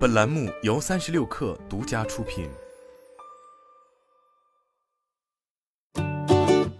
本栏目由三十六氪独家出品。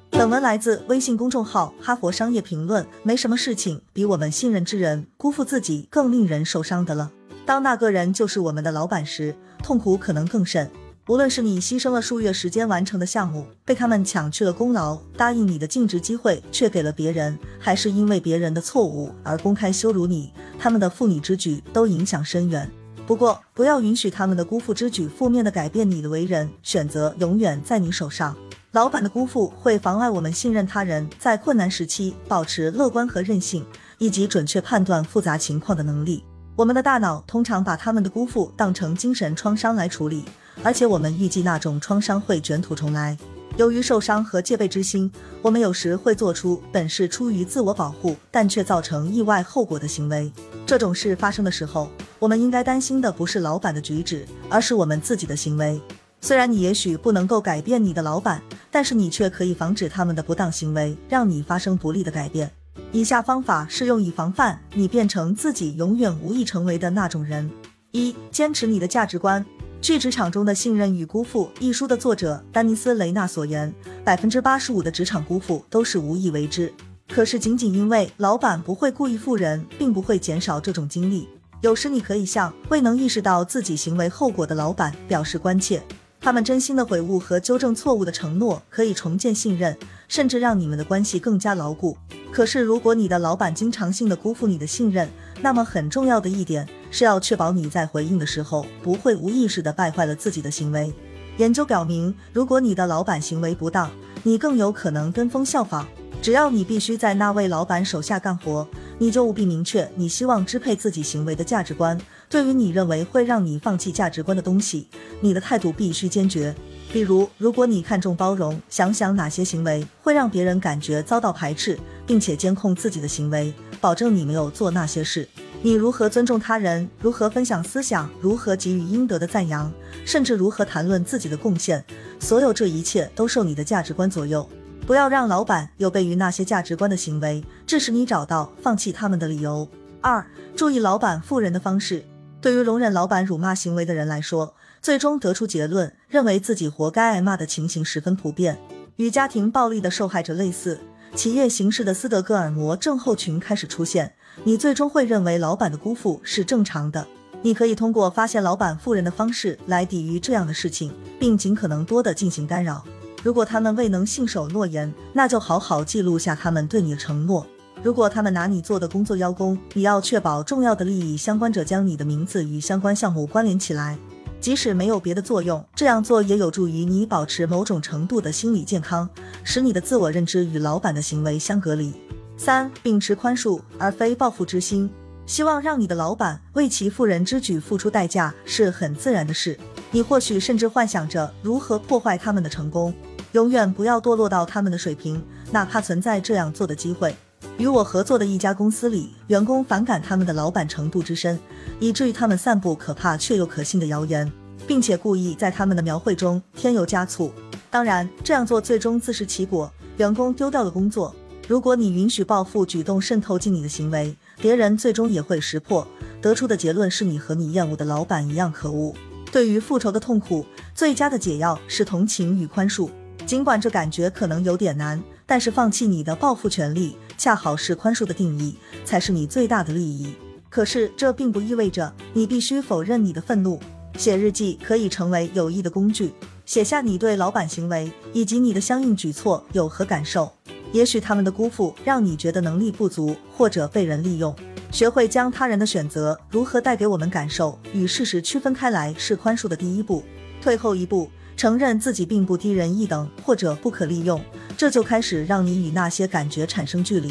本文来自微信公众号《哈佛商业评论》。没什么事情比我们信任之人辜负自己更令人受伤的了。当那个人就是我们的老板时，痛苦可能更甚。无论是你牺牲了数月时间完成的项目，被他们抢去了功劳，答应你的尽职机会却给了别人，还是因为别人的错误而公开羞辱你，他们的负你之举都影响深远。不过，不要允许他们的辜负之举负面的改变你的为人，选择永远在你手上。老板的辜负会妨碍我们信任他人，在困难时期保持乐观和韧性，以及准确判断复杂情况的能力。我们的大脑通常把他们的辜负当成精神创伤来处理。而且我们预计那种创伤会卷土重来。由于受伤和戒备之心，我们有时会做出本是出于自我保护，但却造成意外后果的行为。这种事发生的时候，我们应该担心的不是老板的举止，而是我们自己的行为。虽然你也许不能够改变你的老板，但是你却可以防止他们的不当行为，让你发生不利的改变。以下方法适用以防范你变成自己永远无意成为的那种人：一、坚持你的价值观。据《职场中的信任与辜负》一书的作者丹尼斯·雷纳所言，百分之八十五的职场辜负都是无意为之。可是，仅仅因为老板不会故意负人，并不会减少这种经历。有时，你可以向未能意识到自己行为后果的老板表示关切，他们真心的悔悟和纠正错误的承诺可以重建信任，甚至让你们的关系更加牢固。可是，如果你的老板经常性的辜负你的信任，那么很重要的一点。是要确保你在回应的时候不会无意识的败坏了自己的行为。研究表明，如果你的老板行为不当，你更有可能跟风效仿。只要你必须在那位老板手下干活，你就务必明确你希望支配自己行为的价值观。对于你认为会让你放弃价值观的东西，你的态度必须坚决。比如，如果你看重包容，想想哪些行为会让别人感觉遭到排斥，并且监控自己的行为，保证你没有做那些事。你如何尊重他人？如何分享思想？如何给予应得的赞扬？甚至如何谈论自己的贡献？所有这一切都受你的价值观左右。不要让老板有悖于那些价值观的行为，致使你找到放弃他们的理由。二、注意老板负人的方式。对于容忍老板辱骂行为的人来说，最终得出结论，认为自己活该挨骂的情形十分普遍，与家庭暴力的受害者类似。企业形式的斯德哥尔摩症候群开始出现。你最终会认为老板的辜负是正常的。你可以通过发现老板负人的方式来抵御这样的事情，并尽可能多的进行干扰。如果他们未能信守诺言，那就好好记录下他们对你的承诺。如果他们拿你做的工作邀功，你要确保重要的利益相关者将你的名字与相关项目关联起来，即使没有别的作用，这样做也有助于你保持某种程度的心理健康，使你的自我认知与老板的行为相隔离。三、秉持宽恕而非报复之心，希望让你的老板为其负人之举付出代价是很自然的事。你或许甚至幻想着如何破坏他们的成功，永远不要堕落到他们的水平，哪怕存在这样做的机会。与我合作的一家公司里，员工反感他们的老板程度之深，以至于他们散布可怕却又可信的谣言，并且故意在他们的描绘中添油加醋。当然，这样做最终自食其果，员工丢掉了工作。如果你允许报复举动渗透进你的行为，别人最终也会识破。得出的结论是你和你厌恶的老板一样可恶。对于复仇的痛苦，最佳的解药是同情与宽恕。尽管这感觉可能有点难，但是放弃你的报复权利，恰好是宽恕的定义，才是你最大的利益。可是这并不意味着你必须否认你的愤怒。写日记可以成为有益的工具，写下你对老板行为以及你的相应举措有何感受。也许他们的辜负让你觉得能力不足，或者被人利用。学会将他人的选择如何带给我们感受与事实区分开来，是宽恕的第一步。退后一步，承认自己并不低人一等或者不可利用，这就开始让你与那些感觉产生距离。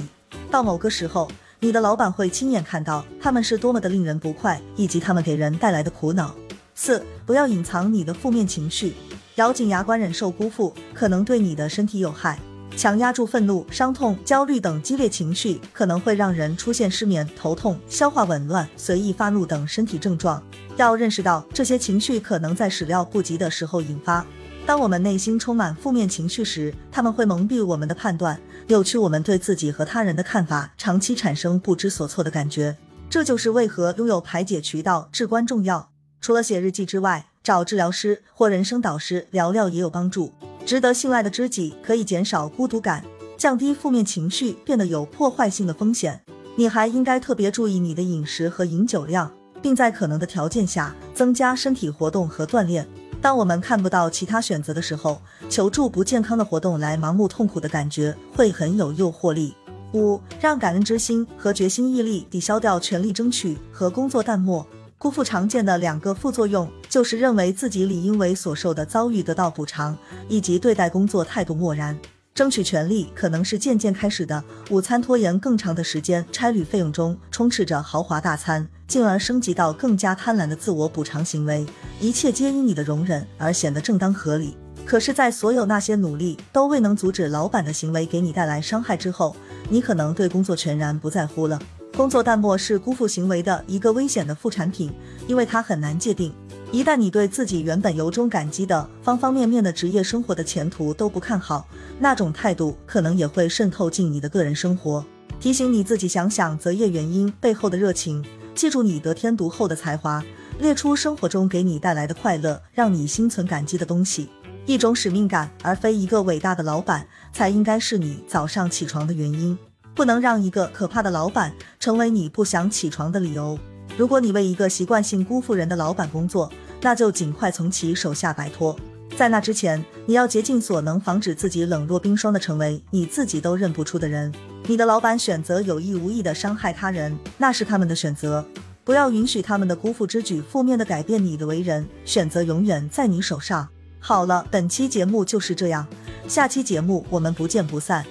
到某个时候，你的老板会亲眼看到他们是多么的令人不快，以及他们给人带来的苦恼。四，不要隐藏你的负面情绪，咬紧牙关忍受辜负，可能对你的身体有害。强压住愤怒、伤痛、焦虑等激烈情绪，可能会让人出现失眠、头痛、消化紊乱、随意发怒等身体症状。要认识到这些情绪可能在始料不及的时候引发。当我们内心充满负面情绪时，他们会蒙蔽我们的判断，扭曲我们对自己和他人的看法，长期产生不知所措的感觉。这就是为何拥有排解渠道至关重要。除了写日记之外，找治疗师或人生导师聊聊也有帮助。值得信赖的知己可以减少孤独感，降低负面情绪变得有破坏性的风险。你还应该特别注意你的饮食和饮酒量，并在可能的条件下增加身体活动和锻炼。当我们看不到其他选择的时候，求助不健康的活动来盲目痛苦的感觉会很有诱惑力。五，让感恩之心和决心毅力抵消掉权力争取和工作淡漠。辜负常见的两个副作用就是认为自己理应为所受的遭遇得到补偿，以及对待工作态度漠然。争取权利可能是渐渐开始的，午餐拖延更长的时间，差旅费用中充斥着豪华大餐，进而升级到更加贪婪的自我补偿行为。一切皆因你的容忍而显得正当合理。可是，在所有那些努力都未能阻止老板的行为给你带来伤害之后，你可能对工作全然不在乎了。工作淡漠是辜负行为的一个危险的副产品，因为它很难界定。一旦你对自己原本由衷感激的方方面面的职业生活的前途都不看好，那种态度可能也会渗透进你的个人生活。提醒你自己想想择业原因背后的热情，记住你得天独厚的才华，列出生活中给你带来的快乐，让你心存感激的东西。一种使命感，而非一个伟大的老板，才应该是你早上起床的原因。不能让一个可怕的老板成为你不想起床的理由。如果你为一个习惯性辜负人的老板工作，那就尽快从其手下摆脱。在那之前，你要竭尽所能防止自己冷若冰霜的成为你自己都认不出的人。你的老板选择有意无意的伤害他人，那是他们的选择。不要允许他们的辜负之举负面的改变你的为人。选择永远在你手上。好了，本期节目就是这样，下期节目我们不见不散。